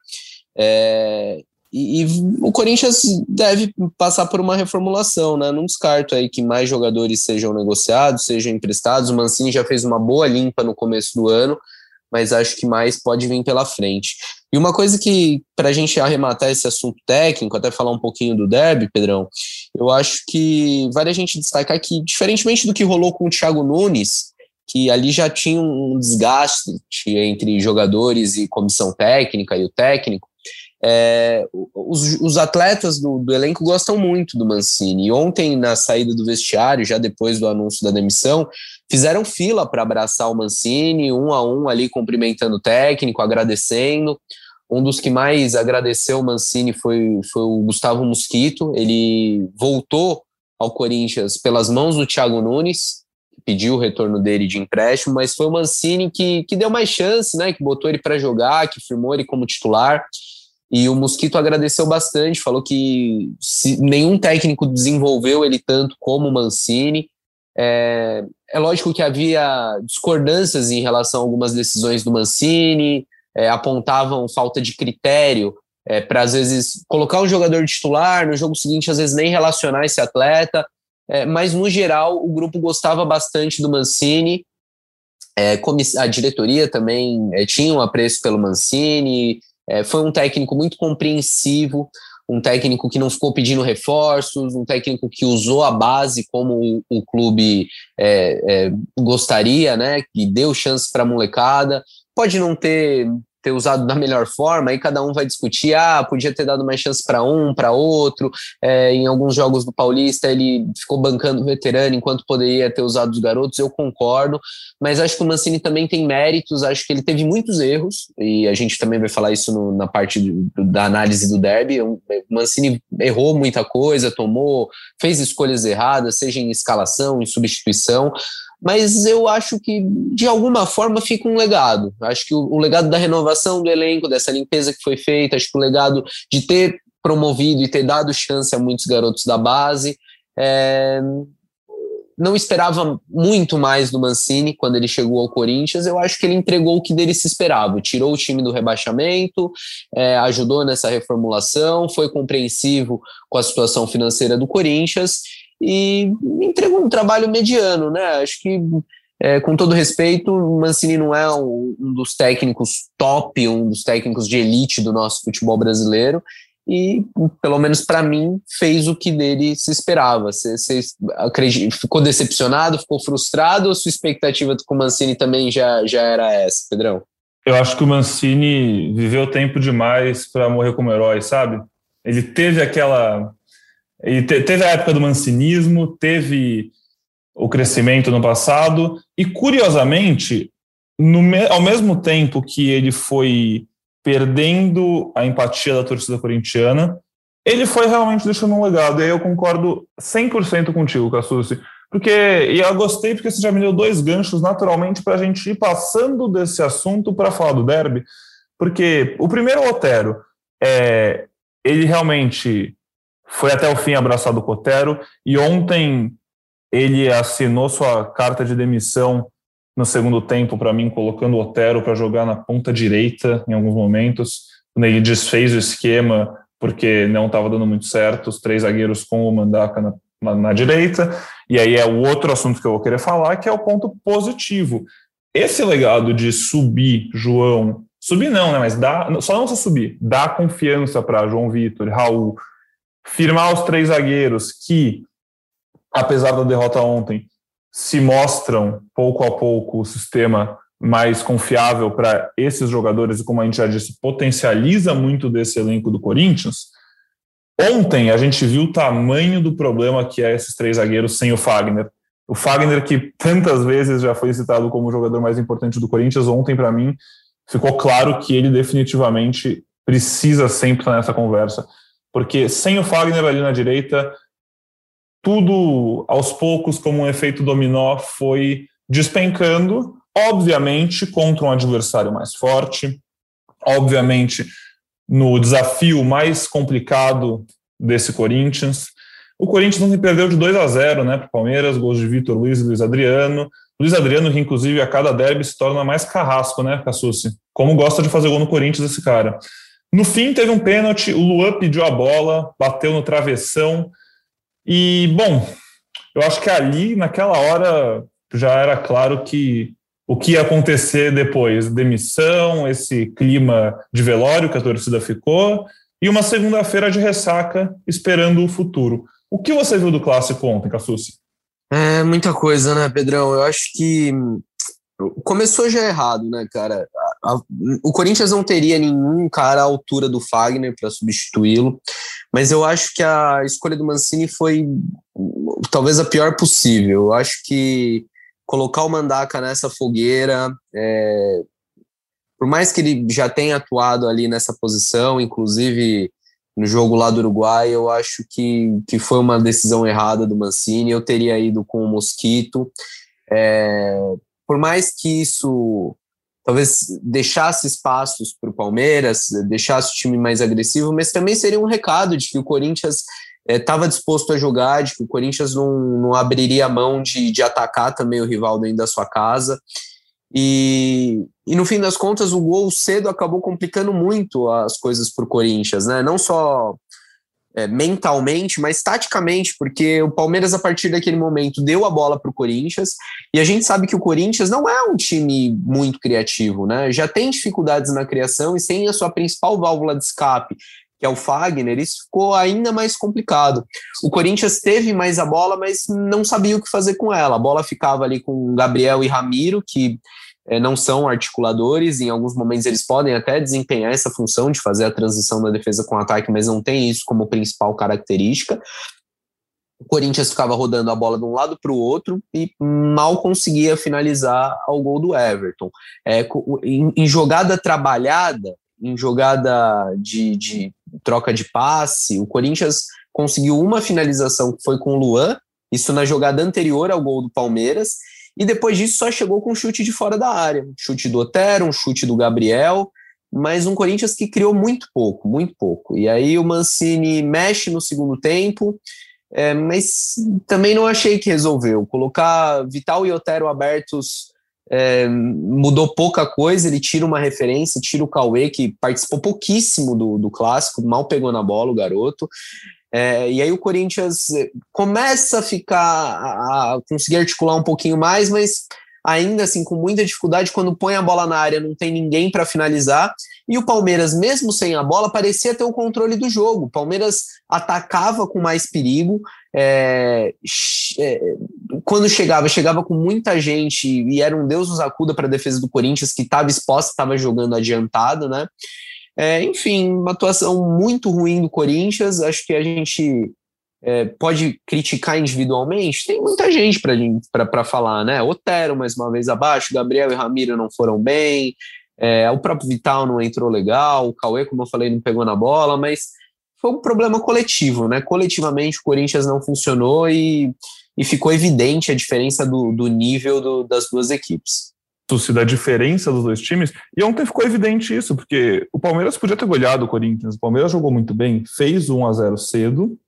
É, e, e, o Corinthians deve passar por uma reformulação, né? Não descarto aí que mais jogadores sejam negociados, sejam emprestados. O Mancini já fez uma boa limpa no começo do ano, mas acho que mais pode vir pela frente. E uma coisa que, para a gente arrematar esse assunto técnico, até falar um pouquinho do derby, Pedrão, eu acho que vale a gente destacar que, diferentemente do que rolou com o Thiago Nunes, que ali já tinha um desgaste entre jogadores e comissão técnica e o técnico, é, os, os, atletas do, do, elenco gostam muito do Mancini. E ontem, na saída do vestiário, já depois do anúncio da demissão, fizeram fila para abraçar o Mancini, um a um ali cumprimentando o técnico, agradecendo. Um dos que mais agradeceu o Mancini foi, foi o Gustavo Mosquito. Ele voltou ao Corinthians pelas mãos do Thiago Nunes, pediu o retorno dele de empréstimo, mas foi o Mancini que, que deu mais chance, né? Que botou ele para jogar, que firmou ele como titular. E o Mosquito agradeceu bastante, falou que nenhum técnico desenvolveu ele tanto como o Mancini. É, é, lógico que havia discordâncias em relação a algumas decisões do Mancini, é, apontavam falta de critério é, para, às vezes, colocar um jogador titular, no jogo seguinte, às vezes, nem relacionar esse atleta. É, mas, no geral, o grupo gostava bastante do Mancini É, a diretoria também é, tinha um apreço pelo Mancini, é, foi um técnico muito compreensivo, um técnico que não ficou pedindo reforços, um técnico que usou a base como o, o clube é, é, gostaria, né? Que deu chance para a molecada. Pode não ter ter usado da melhor forma, aí cada um vai discutir, ah, podia ter dado mais chance para um, para outro. É, em alguns jogos do Paulista ele ficou bancando o veterano enquanto poderia ter usado os garotos, eu concordo, mas acho que o Mancini também tem méritos, acho que ele teve muitos erros, e a gente também vai falar isso no, na parte do, da análise do derby. O Mancini errou muita coisa, tomou, fez escolhas erradas, seja em escalação, em substituição mas eu acho que de alguma forma fica um legado. Acho que o, o, legado da renovação do elenco, dessa limpeza que foi feita, acho que o legado de ter promovido e ter dado chance a muitos garotos da base. É, não esperava muito mais do Mancini quando ele chegou ao Corinthians. Eu acho que ele entregou o que dele se esperava. Tirou o time do rebaixamento, é, ajudou nessa reformulação, foi compreensivo com a situação financeira do Corinthians e entregou um trabalho mediano, né? Acho que, é, com todo respeito, o Mancini não é um, um, dos técnicos top, um dos técnicos de elite do nosso futebol brasileiro. E, pelo menos para mim, fez o que dele se esperava. Você, ficou decepcionado, ficou frustrado ou sua expectativa com o Mancini também já, já era essa, Pedrão? Eu acho que o Mancini viveu tempo demais para morrer como herói, sabe? Ele teve aquela e te, teve a época do mancinismo, teve o crescimento no passado, e curiosamente, no, ao mesmo tempo que ele foi perdendo a empatia da torcida corintiana, ele foi realmente deixando um legado. E aí eu concordo 100% contigo, Cassucci. Porque, e eu gostei porque você já me deu dois ganchos naturalmente para a gente ir passando desse assunto para falar do derby. Porque o primeiro Otero, é, ele realmente foi até o fim abraçado o Cotero e ontem ele assinou sua carta de demissão no segundo tempo para mim, colocando o Otero para jogar na ponta direita em alguns momentos. Ele desfez o esquema porque não estava dando muito certo, os três zagueiros com o Mandaca na, na, na, direita. E aí é o outro assunto que eu vou querer falar, que é o ponto positivo. Esse legado de subir João, subir não, né? Mas dá, só não só subir, dá confiança para João Vitor, Raul, firmar os três zagueiros que, apesar da derrota ontem, se mostram pouco a pouco o sistema mais confiável para esses jogadores e, como a gente já disse, potencializa muito desse elenco do Corinthians. Ontem a gente viu o tamanho do problema que é esses três zagueiros sem o Fagner. O Fagner, que tantas vezes já foi citado como o jogador mais importante do Corinthians, ontem, para mim, ficou claro que ele definitivamente precisa sempre estar nessa conversa porque sem o Fagner ali na direita, tudo aos poucos, como um efeito dominó, foi despencando, obviamente contra um adversário mais forte, obviamente no desafio mais complicado desse Corinthians. O Corinthians não perdeu de 2 a 0 né, para o Palmeiras, gols de Vitor Luiz e Luiz Adriano. Luiz Adriano, que inclusive a cada derby se torna mais carrasco, né, Cassucci? Como gosta de fazer gol no Corinthians esse cara. No fim, teve um pênalti, o Luan pediu a bola, bateu no travessão. E, bom, eu acho que ali, naquela hora, já era claro que o que ia acontecer depois: demissão, esse clima de velório que a torcida ficou, e uma segunda-feira de ressaca esperando o futuro. O que você viu do clássico ontem, Cassucci? É muita coisa, né, Pedrão? Eu acho que começou já errado, né, cara? O Corinthians não teria nenhum cara à altura do Fagner para substituí-lo, mas eu acho que a escolha do Mancini foi talvez a pior possível. Eu acho que colocar o Mandaca nessa fogueira, é, por mais que ele já tenha atuado ali nessa posição, inclusive no jogo lá do Uruguai, eu acho que, que foi uma decisão errada do Mancini. Eu teria ido com o Mosquito. É, por mais que isso talvez deixasse espaços para o Palmeiras, deixasse o time mais agressivo, mas também seria um recado de que o Corinthians estava é, disposto a jogar, de que o Corinthians não, não abriria mão de, de atacar também o rival dentro da sua casa. E, e no fim das contas, o gol cedo acabou complicando muito as coisas para o Corinthians, né? Não só é, mentalmente, mas taticamente, porque o Palmeiras, a partir daquele momento, deu a bola para o Corinthians, e a gente sabe que o Corinthians não é um time muito criativo, né? Já tem dificuldades na criação e sem a sua principal válvula de escape, que é o Fagner, isso ficou ainda mais complicado. O Corinthians teve mais a bola, mas não sabia o que fazer com ela. A bola ficava ali com Gabriel e Ramiro, que é, não são articuladores, em alguns momentos eles podem até desempenhar essa função de fazer a transição da defesa com ataque, mas não tem isso como principal característica. O Corinthians ficava rodando a bola de um lado para o outro e mal conseguia finalizar ao gol do Everton. É, em, em jogada trabalhada, em jogada de, de troca de passe, o Corinthians conseguiu uma finalização que foi com o Luan, isso na jogada anterior ao gol do Palmeiras, e depois disso só chegou com um chute de fora da área. Um chute do Otero, um chute do Gabriel, mas um Corinthians que criou muito pouco, muito pouco. E aí o Mancini mexe no segundo tempo, é, mas também não achei que resolveu. Colocar Vital e Otero abertos é, mudou pouca coisa, ele tira uma referência, tira o Cauê, que participou pouquíssimo do, do clássico, mal pegou na bola o garoto. É, e aí o Corinthians eh, começa a ficar a conseguir articular um pouquinho mais, mas ainda assim com muita dificuldade quando põe a bola na área não tem ninguém para finalizar. E o Palmeiras mesmo sem a bola parecia ter o controle do jogo. O Palmeiras atacava com mais perigo é, é, quando chegava chegava com muita gente e era um Deus nos acuda para a defesa do Corinthians que estava exposta estava jogando adiantado né é, enfim, uma atuação muito ruim do Corinthians. Acho que a gente é, pode criticar individualmente. Tem muita gente para falar, né? Otero, mais uma vez abaixo, Gabriel e Ramiro não foram bem, é, o próprio Vital não entrou legal, o Cauê, como eu falei, não pegou na bola, mas foi um problema coletivo, né? Coletivamente o Corinthians não funcionou e, e ficou evidente a diferença do, do nível do, das duas equipes da diferença dos dois times. E ontem ficou evidente isso, porque o Palmeiras podia ter goleado o Corinthians. O Palmeiras jogou muito bem, fez 1 a 0 cedo.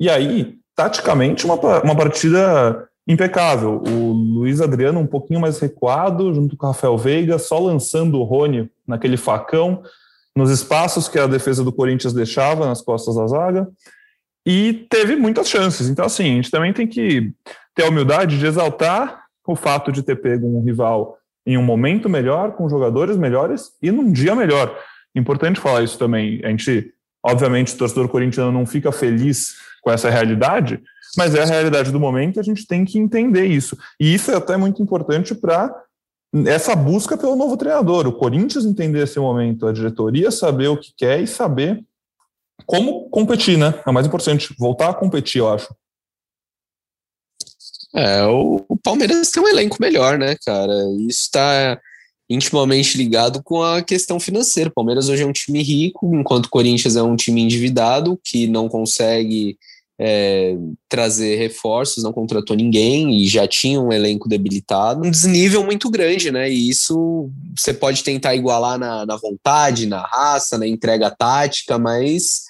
E aí, taticamente, uma, uma partida impecável. O Luiz Adriano um pouquinho mais recuado, junto com o Rafael Veiga, só lançando o Rony naquele facão, nos espaços que a defesa do Corinthians deixava nas costas da zaga. E teve muitas chances. Então, assim, a gente também tem que ter a humildade de exaltar o fato de ter pego um rival em um momento melhor, com jogadores melhores e num dia melhor. Importante falar isso também. A gente, obviamente, o torcedor corintiano não fica feliz com essa realidade, mas é a realidade do momento e a gente tem que entender isso. E isso é até muito importante para essa busca pelo novo treinador. O Corinthians entender esse momento, a diretoria saber o que quer e saber como competir, né? É mais importante, voltar a competir, eu acho. É, o, o Palmeiras tem um elenco melhor, né, cara? Isso está intimamente ligado com a questão financeira. O Palmeiras hoje é um time rico, enquanto o Corinthians é um time endividado que não consegue é, trazer reforços, não contratou ninguém e já tinha um elenco debilitado. Um desnível muito grande, né? E isso você pode tentar igualar na, na vontade, na raça, na entrega tática, mas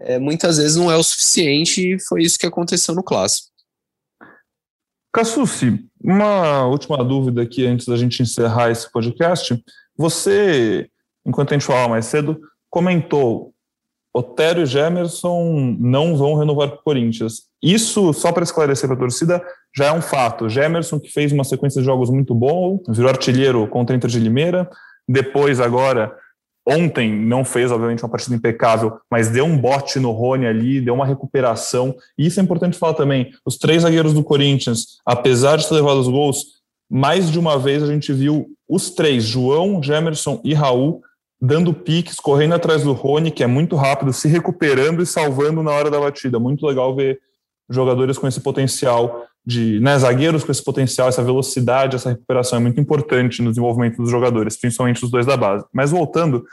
é, muitas vezes não é o suficiente e foi isso que aconteceu no clássico. Cassucci, uma última dúvida aqui antes da gente encerrar esse podcast. Você, enquanto a gente falava mais cedo, comentou Otero e Gemerson não vão renovar com o Corinthians. Isso, só para esclarecer para a torcida, já é um fato. Gemerson, que fez uma sequência de jogos muito bom, virou artilheiro contra a Inter de Limeira, depois agora Ontem não fez, obviamente, uma partida impecável, mas deu um bote no Rony ali, deu uma recuperação. E isso é importante falar também. Os três zagueiros do Corinthians, apesar de ter levado os gols, mais de uma vez a gente viu os três, João, Gemerson e Raul, dando piques, correndo atrás do Rony, que é muito rápido, se recuperando e salvando na hora da batida. Muito legal ver jogadores com esse potencial de né, zagueiros com esse potencial, essa velocidade, essa recuperação é muito importante no desenvolvimento dos jogadores, principalmente os dois da base. Mas voltando,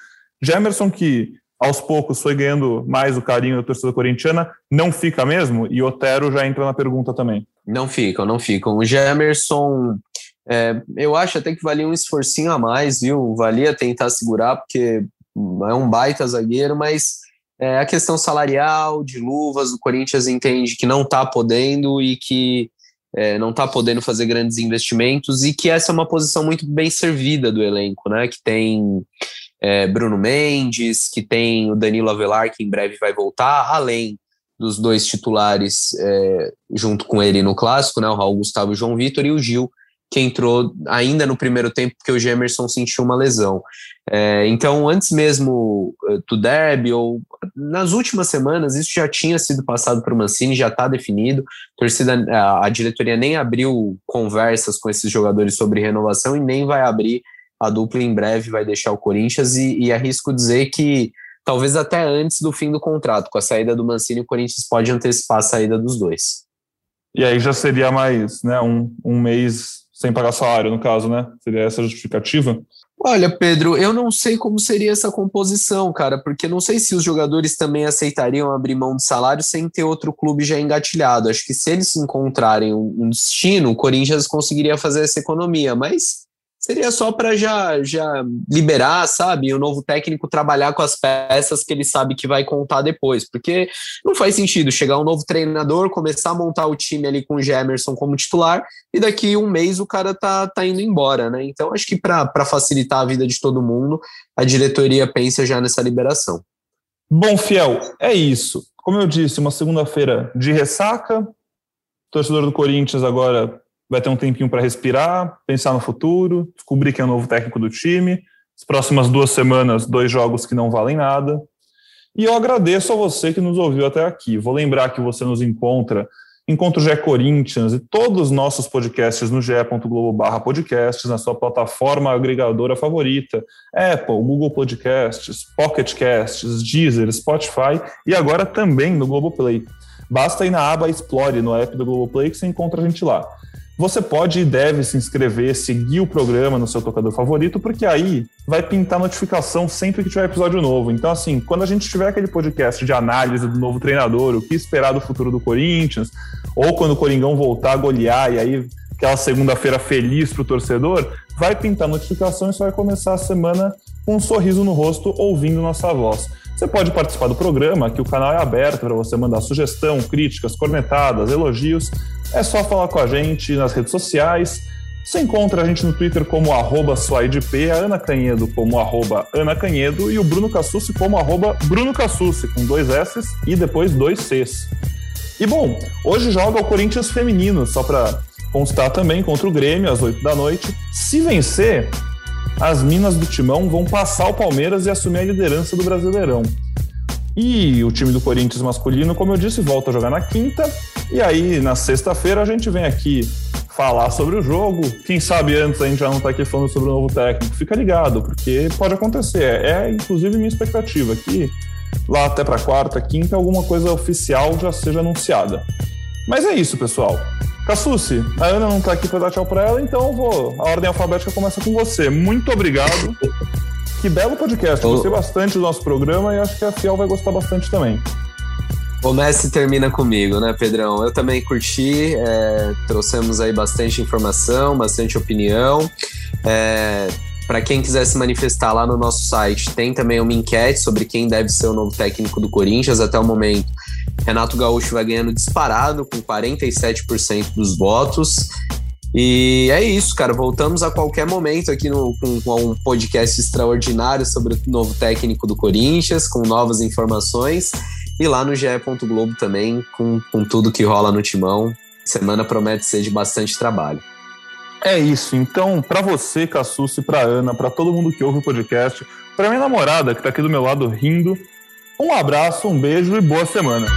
Gemerson, que aos poucos foi ganhando mais o carinho da torcida corintiana, não fica mesmo? E Otero já entra na pergunta também. Não ficam, não ficam. O Gemerson, é, eu acho até que valia um esforcinho a mais, viu? Valia tentar segurar, porque é um baita zagueiro, mas é, a questão salarial, de luvas, o Corinthians entende que não está podendo e que é, não está podendo fazer grandes investimentos e que essa é uma posição muito bem servida do elenco, né? Que tem é, Bruno Mendes, que tem o Danilo Avelar, que em breve vai voltar, além dos dois titulares é, junto com ele no clássico, né, o Raul Gustavo e o João Vitor, e o Gil, que entrou ainda no primeiro tempo, porque o Gemerson sentiu uma lesão. É, então, antes mesmo eh, do derby, ou nas últimas semanas, isso já tinha sido passado para o Mancini, já está definido. A, torcida, a, a diretoria nem abriu conversas com esses jogadores sobre renovação e nem vai abrir a dupla em breve, vai deixar o Corinthians, e, e arrisco dizer que talvez até antes do fim do contrato, com a saída do Mancini, o Corinthians pode antecipar a saída dos dois. E aí já seria mais né, um, um mês sem pagar salário, no caso, né? Seria essa a justificativa? Olha, Pedro, eu não sei como seria essa composição, cara, porque não sei se os jogadores também aceitariam abrir mão de salário sem ter outro clube já engatilhado. Acho que se eles encontrarem um destino, o Corinthians conseguiria fazer essa economia, mas seria só para já, já liberar, sabe? O novo técnico trabalhar com as peças que ele sabe que vai contar depois, porque não faz sentido chegar um novo treinador, começar a montar o time ali com o Gemerson como titular e daqui um mês o cara tá, tá indo embora, né? Então acho que para facilitar a vida de todo mundo, a diretoria pensa já nessa liberação. Bom, Fiel, é isso. Como eu disse, uma segunda-feira de ressaca. Torcedor do Corinthians agora vai ter um tempinho para respirar, pensar no futuro, descobrir quem é o novo técnico do time. As próximas duas semanas, dois jogos que não valem nada. E eu agradeço a você que nos ouviu até aqui. Vou lembrar que você nos encontra Encontro GE Corinthians e todos os nossos podcasts no ge.globo barra podcasts, na sua plataforma agregadora favorita, Apple, Google Podcasts, Pocket Casts, Deezer, Spotify e agora também no Globoplay. Basta ir na aba Explore no app do Globoplay que você encontra a gente lá. Você pode e deve se inscrever, seguir o programa no seu tocador favorito, porque aí vai pintar notificação sempre que tiver episódio novo. Então, assim, quando a gente tiver aquele podcast de análise do novo treinador, o que esperar do futuro do Corinthians, ou quando o Coringão voltar a golear e aí aquela segunda-feira feliz para o torcedor, vai pintar notificação e você vai começar a semana com um sorriso no rosto ouvindo nossa voz. Você pode participar do programa, que o canal é aberto para você mandar sugestão, críticas, cornetadas, elogios. É só falar com a gente nas redes sociais. Você encontra a gente no Twitter como arroba a Ana Canhedo como arroba Ana Canhedo e o Bruno Cassucci como arroba Bruno Cassucci, com dois S e depois dois Cs. E bom, hoje joga o Corinthians feminino, só para constar também, contra o Grêmio, às 8 da noite. Se vencer, as Minas do Timão vão passar o Palmeiras e assumir a liderança do Brasileirão. E o time do Corinthians masculino, como eu disse, volta a jogar na quinta. E aí, na sexta-feira, a gente vem aqui falar sobre o jogo. Quem sabe antes a gente já não está aqui falando sobre o novo técnico. Fica ligado, porque pode acontecer. É, inclusive, minha expectativa que lá até para quarta, quinta, alguma coisa oficial já seja anunciada. Mas é isso, pessoal. Cassucci, a Ana não tá aqui para dar tchau para ela, então eu vou. A ordem alfabética começa com você. Muito obrigado. que belo podcast. Gostei bastante do nosso programa e acho que a Fiel vai gostar bastante também. Começa e termina comigo, né, Pedrão? Eu também curti, é, trouxemos aí bastante informação, bastante opinião. É, para quem quiser se manifestar lá no nosso site, tem também uma enquete sobre quem deve ser o novo técnico do Corinthians. Até o momento, Renato Gaúcho vai ganhando disparado com 47% dos votos. E é isso, cara. Voltamos a qualquer momento aqui no, com, com, um podcast extraordinário sobre o novo técnico do Corinthians, com novas informações. E lá no GE. Globo também, com, com tudo que rola no timão. Semana promete ser de bastante trabalho. É isso. Então, para você, Cassucci, para Ana, para todo mundo que ouve o podcast, para minha namorada que tá aqui do meu lado rindo, um abraço, um beijo e boa semana.